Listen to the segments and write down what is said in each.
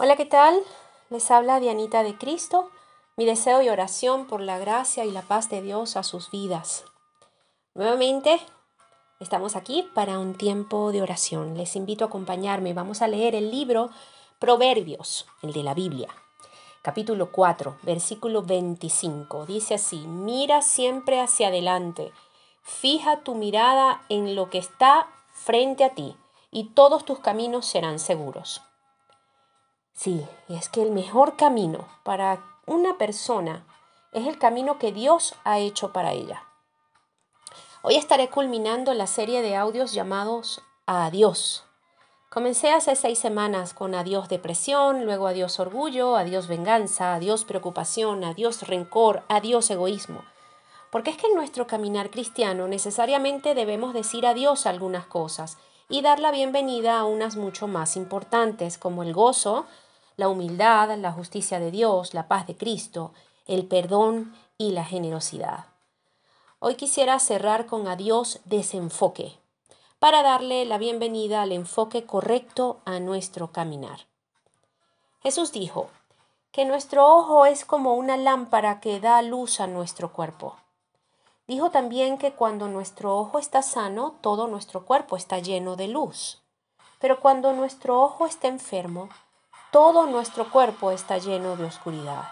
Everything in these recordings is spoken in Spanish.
Hola, ¿qué tal? Les habla Dianita de Cristo. Mi deseo y oración por la gracia y la paz de Dios a sus vidas. Nuevamente, estamos aquí para un tiempo de oración. Les invito a acompañarme. Vamos a leer el libro Proverbios, el de la Biblia. Capítulo 4, versículo 25. Dice así, mira siempre hacia adelante. Fija tu mirada en lo que está frente a ti y todos tus caminos serán seguros. Sí, es que el mejor camino para una persona es el camino que Dios ha hecho para ella. Hoy estaré culminando la serie de audios llamados Adiós. Comencé hace seis semanas con Adiós depresión, luego Adiós orgullo, Adiós venganza, Adiós preocupación, Adiós rencor, Adiós egoísmo. Porque es que en nuestro caminar cristiano necesariamente debemos decir adiós a algunas cosas y dar la bienvenida a unas mucho más importantes, como el gozo, la humildad, la justicia de Dios, la paz de Cristo, el perdón y la generosidad. Hoy quisiera cerrar con adiós desenfoque, para darle la bienvenida al enfoque correcto a nuestro caminar. Jesús dijo que nuestro ojo es como una lámpara que da luz a nuestro cuerpo. Dijo también que cuando nuestro ojo está sano, todo nuestro cuerpo está lleno de luz. Pero cuando nuestro ojo está enfermo, todo nuestro cuerpo está lleno de oscuridad.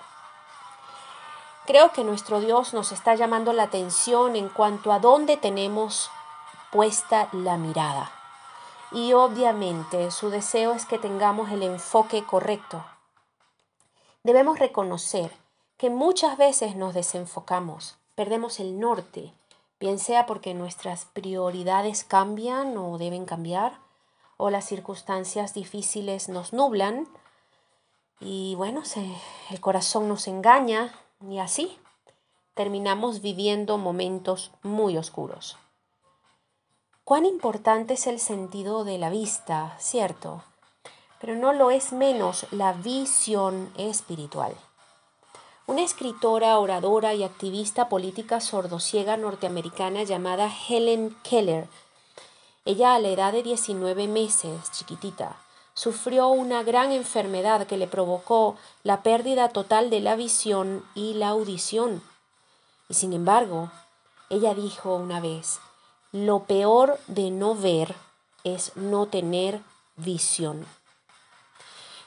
Creo que nuestro Dios nos está llamando la atención en cuanto a dónde tenemos puesta la mirada. Y obviamente su deseo es que tengamos el enfoque correcto. Debemos reconocer que muchas veces nos desenfocamos perdemos el norte, bien sea porque nuestras prioridades cambian o deben cambiar, o las circunstancias difíciles nos nublan, y bueno, el corazón nos engaña, y así terminamos viviendo momentos muy oscuros. Cuán importante es el sentido de la vista, cierto, pero no lo es menos la visión espiritual. Una escritora, oradora y activista política sordosiega norteamericana llamada Helen Keller. Ella a la edad de 19 meses, chiquitita, sufrió una gran enfermedad que le provocó la pérdida total de la visión y la audición. Y sin embargo, ella dijo una vez, lo peor de no ver es no tener visión.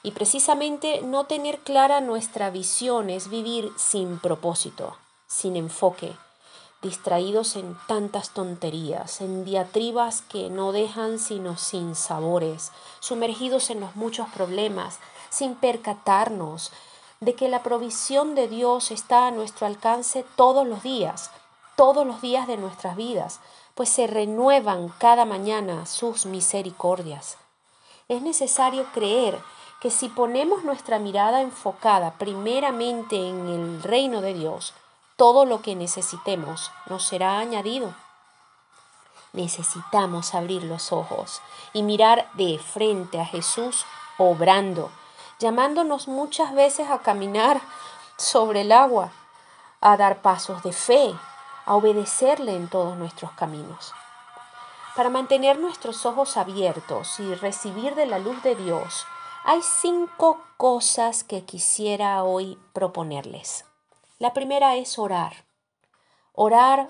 Y precisamente no tener clara nuestra visión es vivir sin propósito, sin enfoque, distraídos en tantas tonterías, en diatribas que no dejan sino sin sabores, sumergidos en los muchos problemas, sin percatarnos de que la provisión de Dios está a nuestro alcance todos los días, todos los días de nuestras vidas, pues se renuevan cada mañana sus misericordias. Es necesario creer que si ponemos nuestra mirada enfocada primeramente en el reino de Dios, todo lo que necesitemos nos será añadido. Necesitamos abrir los ojos y mirar de frente a Jesús obrando, llamándonos muchas veces a caminar sobre el agua, a dar pasos de fe, a obedecerle en todos nuestros caminos. Para mantener nuestros ojos abiertos y recibir de la luz de Dios, hay cinco cosas que quisiera hoy proponerles. La primera es orar. Orar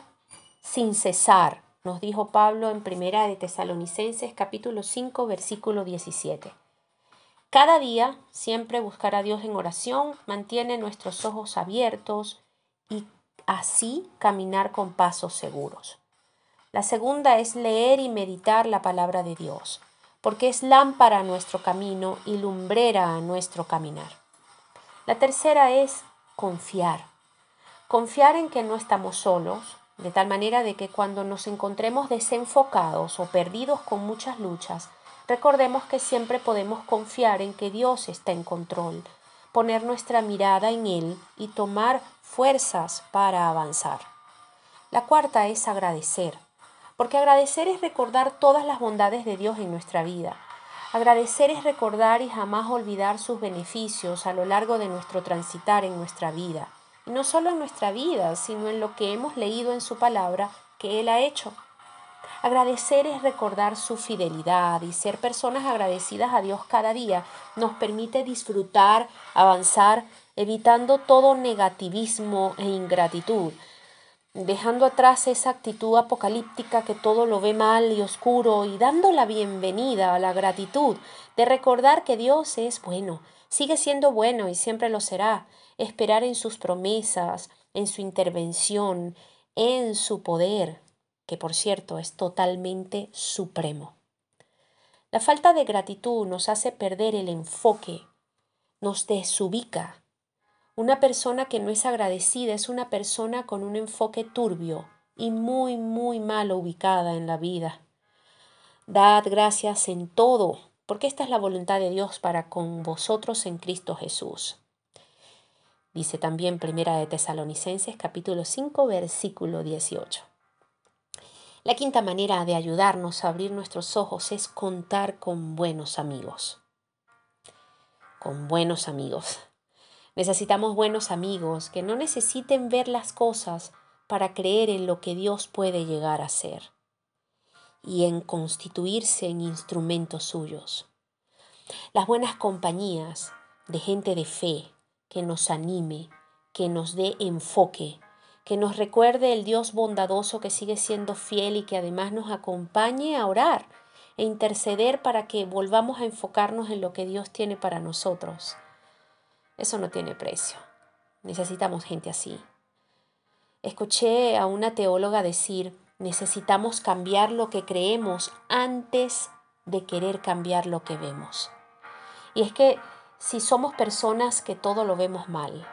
sin cesar, nos dijo Pablo en Primera de Tesalonicenses capítulo 5 versículo 17. Cada día siempre buscar a Dios en oración mantiene nuestros ojos abiertos y así caminar con pasos seguros. La segunda es leer y meditar la palabra de Dios porque es lámpara a nuestro camino y lumbrera a nuestro caminar. La tercera es confiar. Confiar en que no estamos solos, de tal manera de que cuando nos encontremos desenfocados o perdidos con muchas luchas, recordemos que siempre podemos confiar en que Dios está en control, poner nuestra mirada en Él y tomar fuerzas para avanzar. La cuarta es agradecer porque agradecer es recordar todas las bondades de Dios en nuestra vida. Agradecer es recordar y jamás olvidar sus beneficios a lo largo de nuestro transitar en nuestra vida. No solo en nuestra vida, sino en lo que hemos leído en su palabra que Él ha hecho. Agradecer es recordar su fidelidad y ser personas agradecidas a Dios cada día, nos permite disfrutar, avanzar, evitando todo negativismo e ingratitud, dejando atrás esa actitud apocalíptica que todo lo ve mal y oscuro y dando la bienvenida a la gratitud de recordar que Dios es bueno, sigue siendo bueno y siempre lo será, esperar en sus promesas, en su intervención, en su poder, que por cierto es totalmente supremo. La falta de gratitud nos hace perder el enfoque, nos desubica, una persona que no es agradecida es una persona con un enfoque turbio y muy, muy mal ubicada en la vida. Dad gracias en todo, porque esta es la voluntad de Dios para con vosotros en Cristo Jesús. Dice también Primera de Tesalonicenses capítulo 5 versículo 18. La quinta manera de ayudarnos a abrir nuestros ojos es contar con buenos amigos. Con buenos amigos. Necesitamos buenos amigos que no necesiten ver las cosas para creer en lo que Dios puede llegar a ser y en constituirse en instrumentos suyos. Las buenas compañías de gente de fe que nos anime, que nos dé enfoque, que nos recuerde el Dios bondadoso que sigue siendo fiel y que además nos acompañe a orar e interceder para que volvamos a enfocarnos en lo que Dios tiene para nosotros eso no tiene precio. Necesitamos gente así. Escuché a una teóloga decir, necesitamos cambiar lo que creemos antes de querer cambiar lo que vemos. Y es que si somos personas que todo lo vemos mal,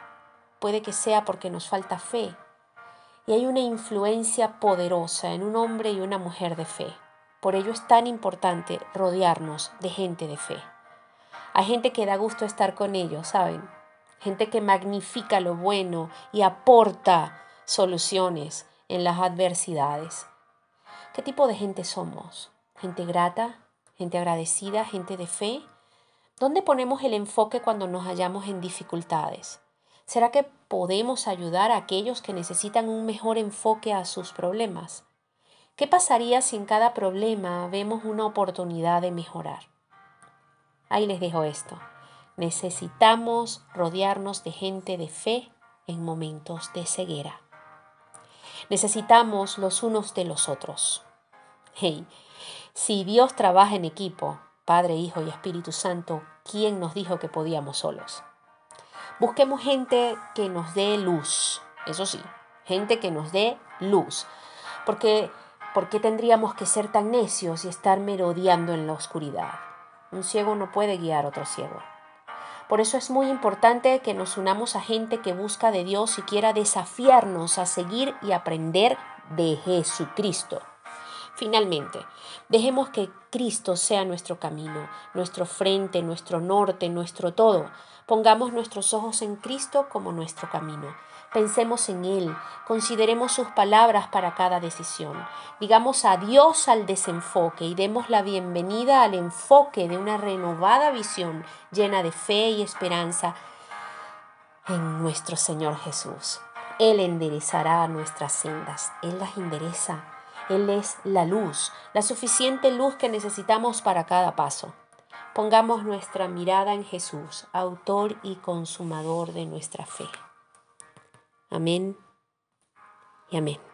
puede que sea porque nos falta fe. Y hay una influencia poderosa en un hombre y una mujer de fe. Por ello es tan importante rodearnos de gente de fe. Hay gente que da gusto estar con ellos, ¿saben? gente que magnifica lo bueno y aporta soluciones en las adversidades. ¿Qué tipo de gente somos? ¿Gente grata? ¿Gente agradecida? ¿Gente de fe? ¿Dónde ponemos el enfoque cuando nos hallamos en dificultades? ¿Será que podemos ayudar a aquellos que necesitan un mejor enfoque a sus problemas? ¿Qué pasaría si en cada problema vemos una oportunidad de mejorar? Ahí les dejo esto. Necesitamos rodearnos de gente de fe en momentos de ceguera. Necesitamos los unos de los otros. Hey, si Dios trabaja en equipo, Padre, Hijo y Espíritu Santo, ¿quién nos dijo que podíamos solos? Busquemos gente que nos dé luz, eso sí, gente que nos dé luz. Porque, ¿por qué tendríamos que ser tan necios y estar merodeando en la oscuridad? Un ciego no puede guiar a otro ciego. Por eso es muy importante que nos unamos a gente que busca de Dios y quiera desafiarnos a seguir y aprender de Jesucristo. Finalmente, dejemos que Cristo sea nuestro camino, nuestro frente, nuestro norte, nuestro todo. Pongamos nuestros ojos en Cristo como nuestro camino. Pensemos en Él, consideremos sus palabras para cada decisión. Digamos adiós al desenfoque y demos la bienvenida al enfoque de una renovada visión llena de fe y esperanza en nuestro Señor Jesús. Él enderezará nuestras sendas, Él las endereza. Él es la luz, la suficiente luz que necesitamos para cada paso. Pongamos nuestra mirada en Jesús, autor y consumador de nuestra fe. Amén y amén.